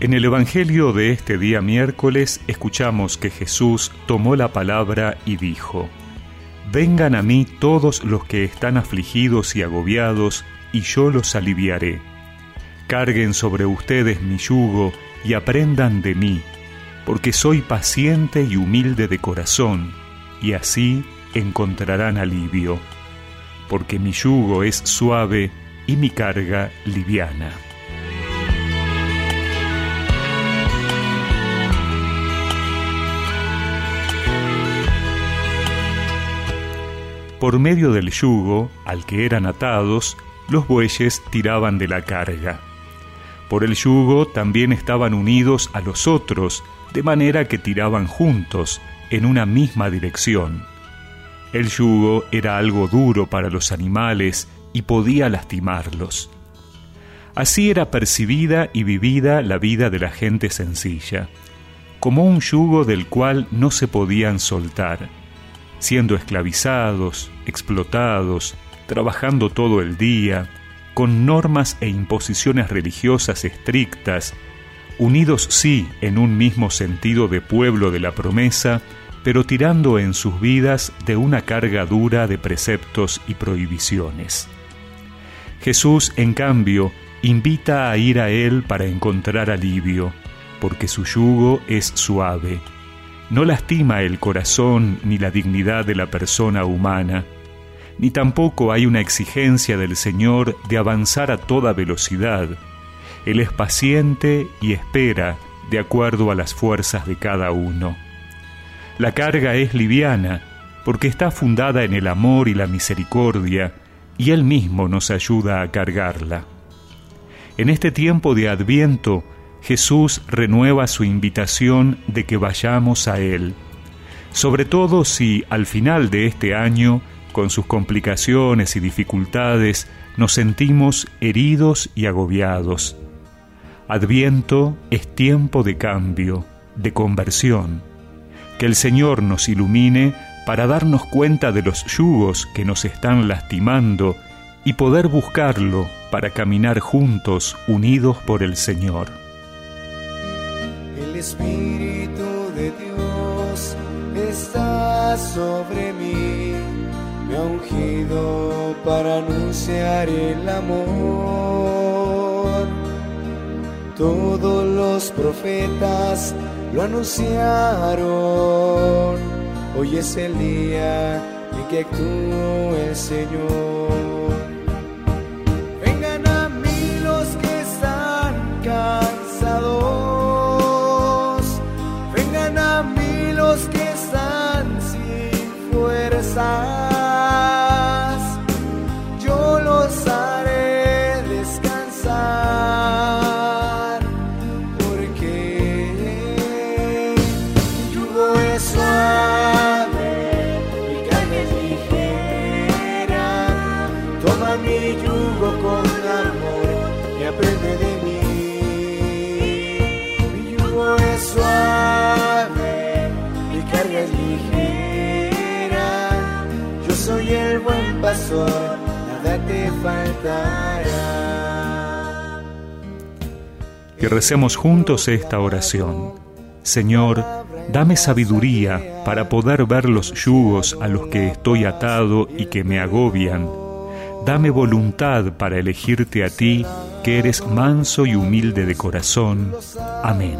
En el Evangelio de este día miércoles escuchamos que Jesús tomó la palabra y dijo, Vengan a mí todos los que están afligidos y agobiados, y yo los aliviaré. Carguen sobre ustedes mi yugo y aprendan de mí, porque soy paciente y humilde de corazón, y así encontrarán alivio, porque mi yugo es suave y mi carga liviana. Por medio del yugo al que eran atados, los bueyes tiraban de la carga. Por el yugo también estaban unidos a los otros, de manera que tiraban juntos, en una misma dirección. El yugo era algo duro para los animales y podía lastimarlos. Así era percibida y vivida la vida de la gente sencilla, como un yugo del cual no se podían soltar siendo esclavizados, explotados, trabajando todo el día, con normas e imposiciones religiosas estrictas, unidos sí en un mismo sentido de pueblo de la promesa, pero tirando en sus vidas de una carga dura de preceptos y prohibiciones. Jesús, en cambio, invita a ir a Él para encontrar alivio, porque su yugo es suave no lastima el corazón ni la dignidad de la persona humana, ni tampoco hay una exigencia del Señor de avanzar a toda velocidad. Él es paciente y espera de acuerdo a las fuerzas de cada uno. La carga es liviana porque está fundada en el amor y la misericordia, y Él mismo nos ayuda a cargarla. En este tiempo de adviento, Jesús renueva su invitación de que vayamos a Él, sobre todo si al final de este año, con sus complicaciones y dificultades, nos sentimos heridos y agobiados. Adviento es tiempo de cambio, de conversión. Que el Señor nos ilumine para darnos cuenta de los yugos que nos están lastimando y poder buscarlo para caminar juntos unidos por el Señor. Espíritu de Dios está sobre mí, me ha ungido para anunciar el amor. Todos los profetas lo anunciaron, hoy es el día en que actúa el Señor. Yo los haré descansar, porque yugo es suave, mi carga es ligera, toma mi yugo con amor y aprende de faltará. Que recemos juntos esta oración. Señor, dame sabiduría para poder ver los yugos a los que estoy atado y que me agobian. Dame voluntad para elegirte a ti, que eres manso y humilde de corazón. Amén.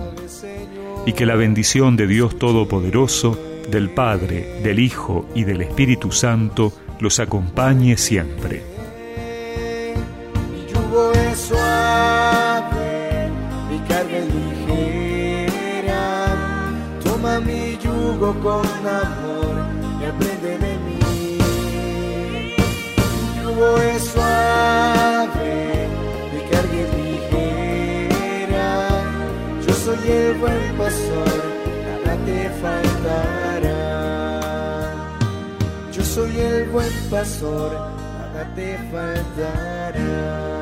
Y que la bendición de Dios Todopoderoso, del Padre, del Hijo y del Espíritu Santo los acompañe siempre. Mi yugo es suave, mi carga es ligera. Toma mi yugo con amor y aprende de mí. Mi yugo es suave, mi carga es ligera. Yo soy el buen pastor, nada te falta soy el buen pastor, nada te faltará.